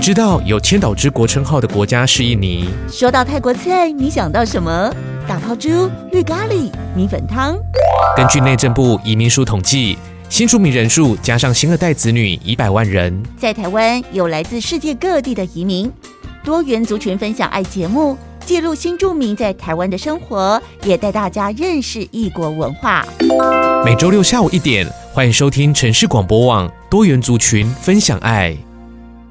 知道有千岛之国称号的国家是印尼。说到泰国菜你想到什么？大泡猪绿咖喱米粉汤。根据内政部移民署统计新住民人数加上新二代子女一百万人。在台湾有来自世界各地的移民。多元族群分享爱节目记录新住民在台湾的生活也带大家认识异国文化。每周六下午一点欢迎收听城市广播网多元族群分享爱。